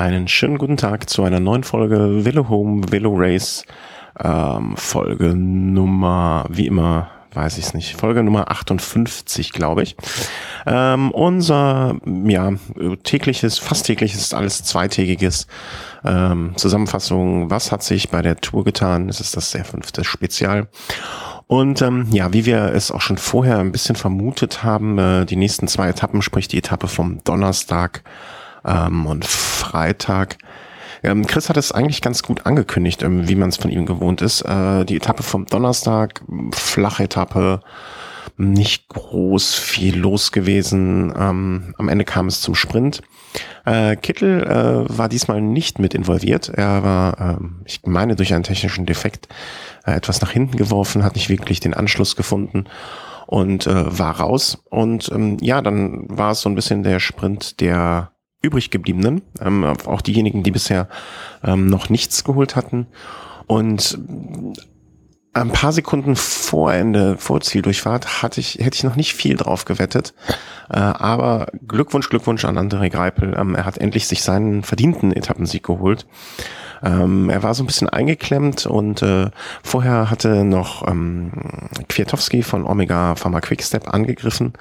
Einen schönen guten Tag zu einer neuen Folge Velo Home Velo Race. Ähm, Folge Nummer, wie immer, weiß ich es nicht, Folge Nummer 58, glaube ich. Ähm, unser, ja, tägliches, fast tägliches, alles zweitägiges ähm, Zusammenfassung. Was hat sich bei der Tour getan? Es ist das sehr fünfte Spezial. Und ähm, ja, wie wir es auch schon vorher ein bisschen vermutet haben, äh, die nächsten zwei Etappen, sprich die Etappe vom Donnerstag ähm, und Freitag. Ähm, Chris hat es eigentlich ganz gut angekündigt, ähm, wie man es von ihm gewohnt ist. Äh, die Etappe vom Donnerstag, flache Etappe, nicht groß viel los gewesen. Ähm, am Ende kam es zum Sprint. Äh, Kittel äh, war diesmal nicht mit involviert. Er war, äh, ich meine, durch einen technischen Defekt äh, etwas nach hinten geworfen, hat nicht wirklich den Anschluss gefunden und äh, war raus. Und ähm, ja, dann war es so ein bisschen der Sprint der übrig gebliebenen, ähm, auch diejenigen, die bisher ähm, noch nichts geholt hatten. Und ein paar Sekunden vor Ende, vor Zieldurchfahrt, hatte ich, hätte ich noch nicht viel drauf gewettet. Äh, aber Glückwunsch, Glückwunsch an André Greipel. Ähm, er hat endlich sich seinen verdienten Etappensieg geholt. Ähm, er war so ein bisschen eingeklemmt und äh, vorher hatte noch ähm, Kwiatowski von Omega Pharma Quickstep angegriffen.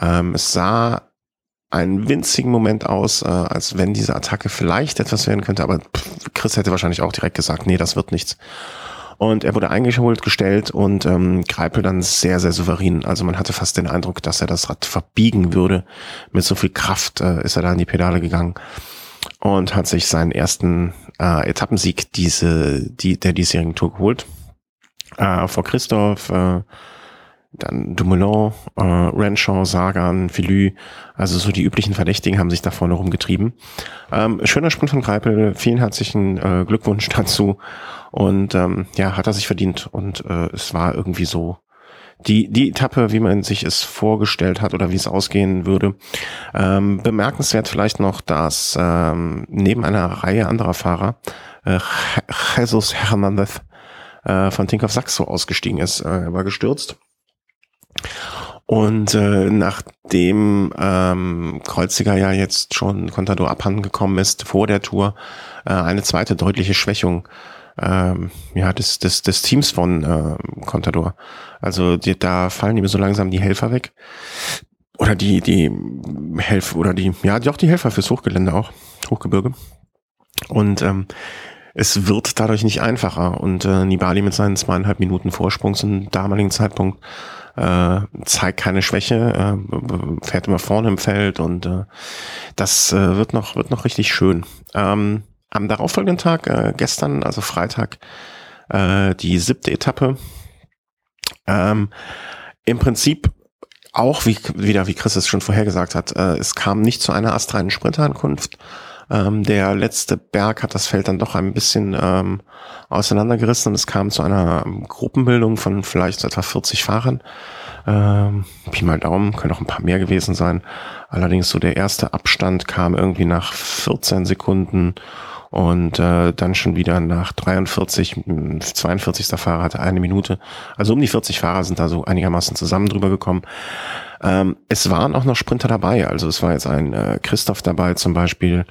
Ähm, es sah einen winzigen Moment aus, äh, als wenn diese Attacke vielleicht etwas werden könnte, aber Chris hätte wahrscheinlich auch direkt gesagt, nee, das wird nichts. Und er wurde eingeholt, gestellt und ähm, Greipel dann sehr, sehr souverän. Also man hatte fast den Eindruck, dass er das Rad verbiegen würde. Mit so viel Kraft äh, ist er da in die Pedale gegangen und hat sich seinen ersten äh, Etappensieg diese, die, der diesjährigen Tour geholt. Äh, vor Christoph, äh, dann Dumoulin, äh, Renshaw, Sagan, Filü, also so die üblichen Verdächtigen haben sich da vorne rumgetrieben. Ähm, schöner Sprint von Greipel, vielen herzlichen äh, Glückwunsch dazu und ähm, ja, hat er sich verdient und äh, es war irgendwie so die, die Etappe, wie man sich es vorgestellt hat oder wie es ausgehen würde. Ähm, bemerkenswert vielleicht noch, dass ähm, neben einer Reihe anderer Fahrer äh, Jesus Hernandez äh, von Tinkoff Saxo ausgestiegen ist. Äh, er war gestürzt und äh, nachdem ähm, Kreuziger ja jetzt schon Contador abhanden gekommen ist vor der Tour, äh, eine zweite deutliche Schwächung ähm, ja, des, des, des Teams von äh, Contador. Also die, da fallen ihm so langsam die Helfer weg. Oder die, die Helfer, oder die, ja, doch die Helfer fürs Hochgelände auch, Hochgebirge. Und ähm, es wird dadurch nicht einfacher. Und äh, Nibali mit seinen zweieinhalb Minuten Vorsprung zum damaligen Zeitpunkt äh, zeigt keine Schwäche, äh, fährt immer vorne im Feld und äh, das äh, wird noch wird noch richtig schön. Ähm, am darauffolgenden Tag, äh, gestern, also Freitag, äh, die siebte Etappe. Ähm, Im Prinzip auch wie wieder, wie Chris es schon vorher gesagt hat, äh, es kam nicht zu einer astreinen Sprinterankunft. Ähm, der letzte Berg hat das Feld dann doch ein bisschen ähm, auseinandergerissen und es kam zu einer Gruppenbildung von vielleicht etwa 40 Fahrern. Ähm, Pi mal Daumen, können auch ein paar mehr gewesen sein. Allerdings so der erste Abstand kam irgendwie nach 14 Sekunden und äh, dann schon wieder nach 43, 42. Fahrer hatte eine Minute. Also um die 40 Fahrer sind da so einigermaßen zusammen drüber gekommen. Ähm, es waren auch noch Sprinter dabei, also es war jetzt ein äh, Christoph dabei zum Beispiel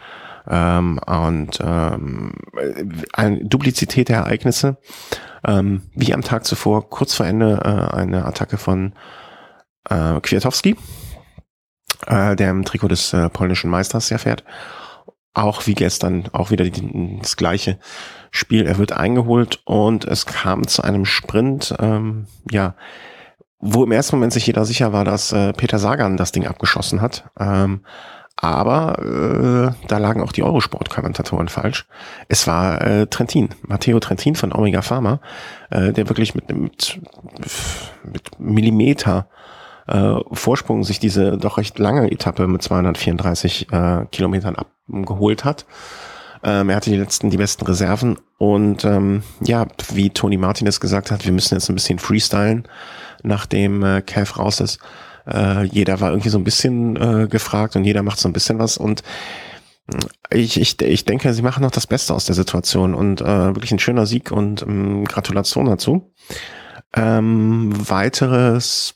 ähm, und ähm, Duplizität der Ereignisse. Ähm, wie am Tag zuvor, kurz vor Ende, äh, eine Attacke von äh, Kwiatowski, äh, der im Trikot des äh, polnischen Meisters ja fährt auch wie gestern, auch wieder die, das gleiche Spiel. Er wird eingeholt und es kam zu einem Sprint, ähm, ja, wo im ersten Moment sich jeder sicher war, dass äh, Peter Sagan das Ding abgeschossen hat. Ähm, aber äh, da lagen auch die Eurosport-Kommentatoren falsch. Es war äh, Trentin, Matteo Trentin von Omega Pharma, äh, der wirklich mit, mit, mit Millimeter äh, Vorsprung sich diese doch recht lange Etappe mit 234 äh, Kilometern abgeholt hat. Ähm, er hatte die letzten, die besten Reserven und ähm, ja, wie Toni Martinez gesagt hat, wir müssen jetzt ein bisschen freestylen, nachdem äh, Kev raus ist. Äh, jeder war irgendwie so ein bisschen äh, gefragt und jeder macht so ein bisschen was und äh, ich, ich, ich denke, sie machen noch das Beste aus der Situation und äh, wirklich ein schöner Sieg und ähm, Gratulation dazu. Ähm, weiteres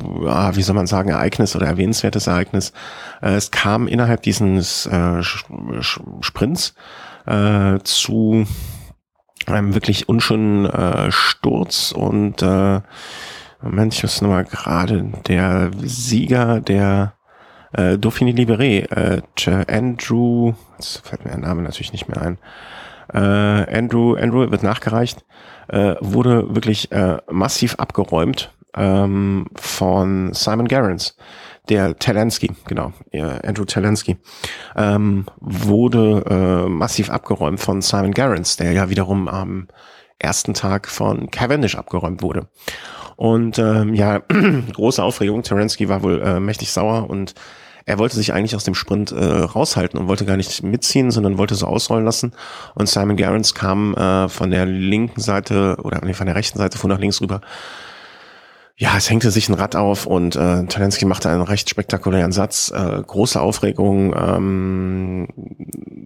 ja, wie soll man sagen, Ereignis oder erwähnenswertes Ereignis. Äh, es kam innerhalb dieses äh, Sprints äh, zu einem wirklich unschönen äh, Sturz und äh, Moment, ich muss nochmal gerade der Sieger der äh, Dauphiné Libéré, äh, Andrew, jetzt fällt mir der Name natürlich nicht mehr ein, äh, Andrew, Andrew wird nachgereicht, äh, wurde wirklich äh, massiv abgeräumt ähm, von Simon Gerrans, der Telensky, genau, ja, Andrew Telensky, ähm, wurde äh, massiv abgeräumt von Simon Gerrans, der ja wiederum am ersten Tag von Cavendish abgeräumt wurde. Und ähm, ja, große Aufregung. Terensky war wohl äh, mächtig sauer und er wollte sich eigentlich aus dem Sprint äh, raushalten und wollte gar nicht mitziehen, sondern wollte so ausrollen lassen. Und Simon Gerrans kam äh, von der linken Seite oder nee, von der rechten Seite von nach links rüber. Ja, es hängte sich ein Rad auf und äh, Talensky machte einen recht spektakulären Satz. Äh, große Aufregung. Ähm,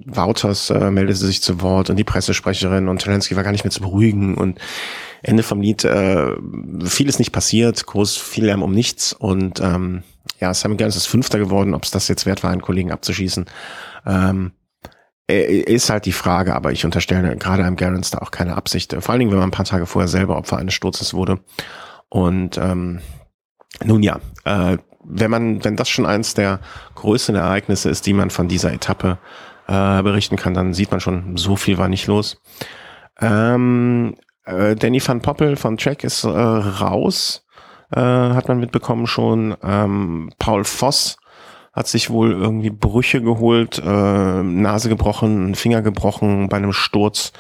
Wouters äh, meldete sich zu Wort und die Pressesprecherin und Talensky war gar nicht mehr zu beruhigen und Ende vom Lied äh, vieles nicht passiert, groß viel Lärm um nichts und ähm, ja, Simon Gerrans ist Fünfter geworden. Ob es das jetzt wert war, einen Kollegen abzuschießen, ähm, ist halt die Frage. Aber ich unterstelle gerade einem Gerrans da auch keine Absicht. Vor allen Dingen, wenn man ein paar Tage vorher selber Opfer eines Sturzes wurde. Und ähm, nun ja, äh, wenn man, wenn das schon eins der größten Ereignisse ist, die man von dieser Etappe äh, berichten kann, dann sieht man schon, so viel war nicht los. Ähm, äh, Danny van Poppel von Track ist äh, raus äh, hat man mitbekommen schon. Ähm, Paul Voss hat sich wohl irgendwie Brüche geholt, äh, Nase gebrochen, Finger gebrochen bei einem Sturz.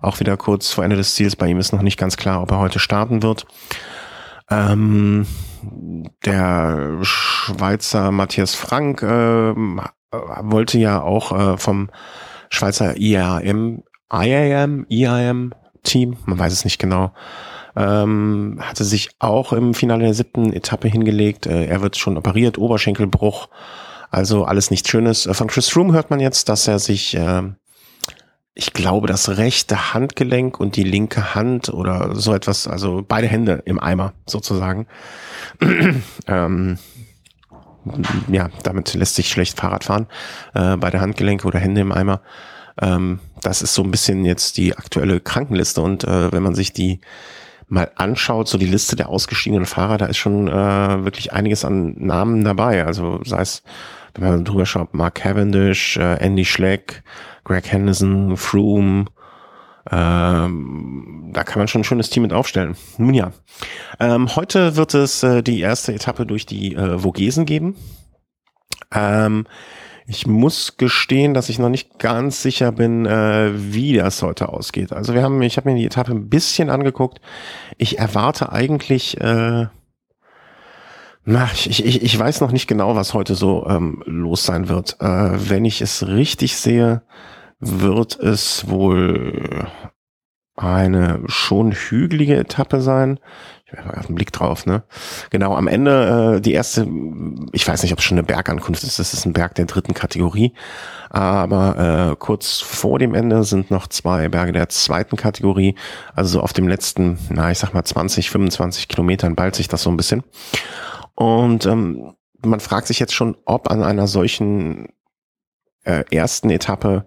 Auch wieder kurz vor Ende des Ziels. Bei ihm ist noch nicht ganz klar, ob er heute starten wird. Ähm, der Schweizer Matthias Frank äh, wollte ja auch äh, vom Schweizer IAM, IAM, IAM Team, man weiß es nicht genau, ähm, hatte sich auch im Finale der siebten Etappe hingelegt. Äh, er wird schon operiert, Oberschenkelbruch, also alles nichts Schönes. Äh, von Chris Froome hört man jetzt, dass er sich, äh, ich glaube, das rechte Handgelenk und die linke Hand oder so etwas, also beide Hände im Eimer sozusagen. ähm, ja, damit lässt sich schlecht Fahrrad fahren. Äh, beide Handgelenke oder Hände im Eimer. Ähm, das ist so ein bisschen jetzt die aktuelle Krankenliste und äh, wenn man sich die mal anschaut, so die Liste der ausgestiegenen Fahrer, da ist schon äh, wirklich einiges an Namen dabei. Also sei es, wenn man drüber schaut, Mark Cavendish, äh, Andy Schleck, Greg Henderson, Froome, ähm, da kann man schon ein schönes Team mit aufstellen. Nun ja, ähm, heute wird es äh, die erste Etappe durch die äh, Vogesen geben. Ähm, ich muss gestehen, dass ich noch nicht ganz sicher bin, äh, wie das heute ausgeht. Also wir haben, ich habe mir die Etappe ein bisschen angeguckt. Ich erwarte eigentlich, äh, na, ich, ich, ich weiß noch nicht genau, was heute so ähm, los sein wird. Äh, wenn ich es richtig sehe, wird es wohl eine schon hügelige Etappe sein ich habe einen Blick drauf, ne? Genau, am Ende äh, die erste, ich weiß nicht, ob es schon eine Bergankunft ist, das ist ein Berg der dritten Kategorie, aber äh, kurz vor dem Ende sind noch zwei Berge der zweiten Kategorie, also so auf dem letzten, na, ich sag mal 20, 25 Kilometern ballt sich das so ein bisschen. Und ähm, man fragt sich jetzt schon, ob an einer solchen äh, ersten Etappe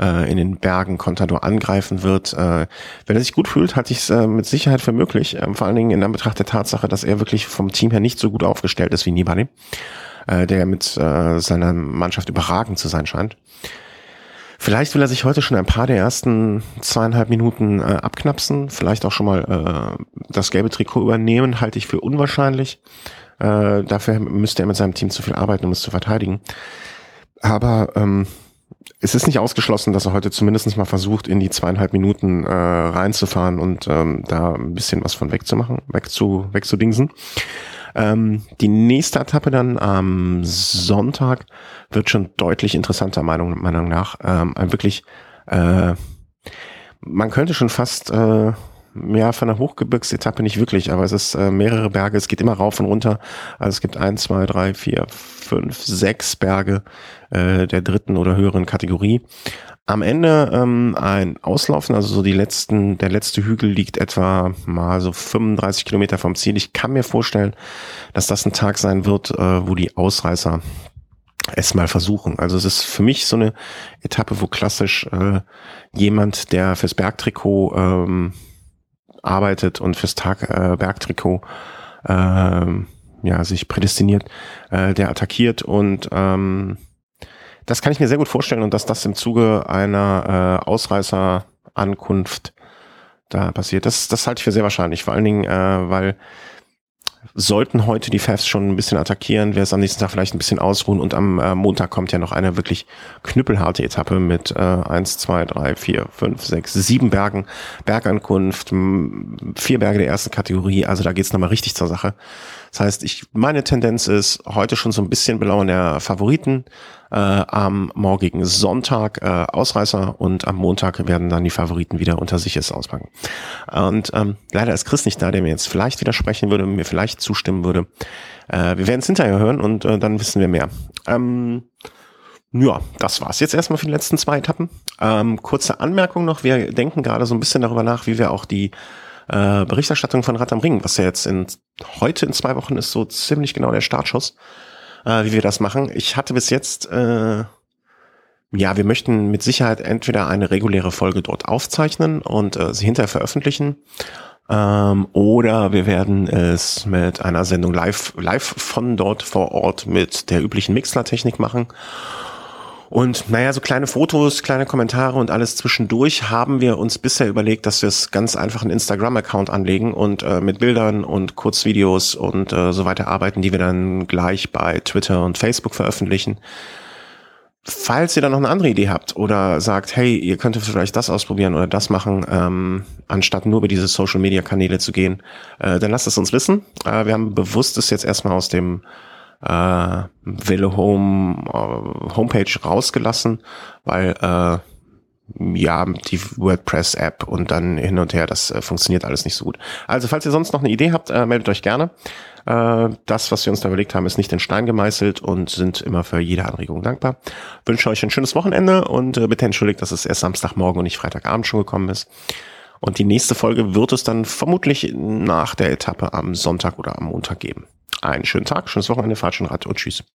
äh, in den Bergen Contador angreifen wird. Äh, wenn er sich gut fühlt, halte ich es äh, mit Sicherheit für möglich. Ähm, vor allen Dingen in Anbetracht der Tatsache, dass er wirklich vom Team her nicht so gut aufgestellt ist wie Nibali, äh, der mit äh, seiner Mannschaft überragend zu sein scheint. Vielleicht will er sich heute schon ein paar der ersten zweieinhalb Minuten äh, abknapsen, vielleicht auch schon mal äh, das gelbe Trikot übernehmen, halte ich für unwahrscheinlich. Äh, dafür müsste er mit seinem Team zu viel arbeiten, um es zu verteidigen. Aber ähm, es ist nicht ausgeschlossen, dass er heute zumindest mal versucht, in die zweieinhalb Minuten äh, reinzufahren und ähm, da ein bisschen was von wegzumachen, wegzu, wegzudingsen. Ähm, die nächste Etappe dann am Sonntag wird schon deutlich interessanter, Meinung, Meinung nach. Ähm, wirklich, äh, man könnte schon fast äh, ja, von der Hochgebirgsetappe nicht wirklich, aber es ist äh, mehrere Berge, es geht immer rauf und runter. Also es gibt ein, zwei, drei, vier, fünf, sechs Berge äh, der dritten oder höheren Kategorie. am Ende ähm, ein Auslaufen, also so die letzten, der letzte Hügel liegt etwa mal so 35 Kilometer vom Ziel. Ich kann mir vorstellen, dass das ein Tag sein wird, äh, wo die Ausreißer es mal versuchen. Also es ist für mich so eine Etappe, wo klassisch äh, jemand, der fürs Bergtrikot ähm, arbeitet und fürs Tag äh, Bergtrikot äh, ja sich prädestiniert, äh, der attackiert und ähm, das kann ich mir sehr gut vorstellen und dass das im Zuge einer äh, Ausreißerankunft da passiert. Das, das halte ich für sehr wahrscheinlich, vor allen Dingen, äh, weil sollten heute die Favs schon ein bisschen attackieren, wäre es am nächsten Tag vielleicht ein bisschen ausruhen und am äh, Montag kommt ja noch eine wirklich knüppelharte Etappe mit äh, 1, 2, 3, 4, 5, 6, 7 Bergen, Bergankunft, vier Berge der ersten Kategorie, also da geht's nochmal richtig zur Sache. Das heißt, ich meine Tendenz ist heute schon so ein bisschen Blau in der Favoriten, äh, am morgigen Sonntag äh, Ausreißer und am Montag werden dann die Favoriten wieder unter sich es auspacken. Und ähm, leider ist Chris nicht da, der mir jetzt vielleicht widersprechen würde, mir vielleicht zustimmen würde. Äh, wir werden es hinterher hören und äh, dann wissen wir mehr. Ähm, ja, das war's jetzt erstmal für die letzten zwei Etappen. Ähm, kurze Anmerkung noch, wir denken gerade so ein bisschen darüber nach, wie wir auch die äh, Berichterstattung von Rad am Ring, was ja jetzt in heute in zwei Wochen ist so ziemlich genau der Startschuss, äh, wie wir das machen. Ich hatte bis jetzt, äh, ja, wir möchten mit Sicherheit entweder eine reguläre Folge dort aufzeichnen und äh, sie hinterher veröffentlichen. Ähm, oder wir werden es mit einer Sendung live, live von dort vor Ort mit der üblichen Mixler-Technik machen. Und naja, so kleine Fotos, kleine Kommentare und alles zwischendurch haben wir uns bisher überlegt, dass wir es ganz einfach einen Instagram-Account anlegen und äh, mit Bildern und Kurzvideos und äh, so weiter arbeiten, die wir dann gleich bei Twitter und Facebook veröffentlichen. Falls ihr da noch eine andere Idee habt oder sagt, hey, ihr könntet vielleicht das ausprobieren oder das machen, ähm, anstatt nur über diese Social-Media-Kanäle zu gehen, äh, dann lasst es uns wissen. Äh, wir haben bewusst es jetzt erstmal aus dem äh, Wille Home äh, Homepage rausgelassen, weil äh, ja, die WordPress-App und dann hin und her, das äh, funktioniert alles nicht so gut. Also, falls ihr sonst noch eine Idee habt, äh, meldet euch gerne. Äh, das, was wir uns da überlegt haben, ist nicht in Stein gemeißelt und sind immer für jede Anregung dankbar. Wünsche euch ein schönes Wochenende und äh, bitte entschuldigt, dass es erst Samstagmorgen und nicht Freitagabend schon gekommen ist. Und die nächste Folge wird es dann vermutlich nach der Etappe am Sonntag oder am Montag geben. Einen schönen Tag, schönes Wochenende, fahrt schon Rad und tschüss.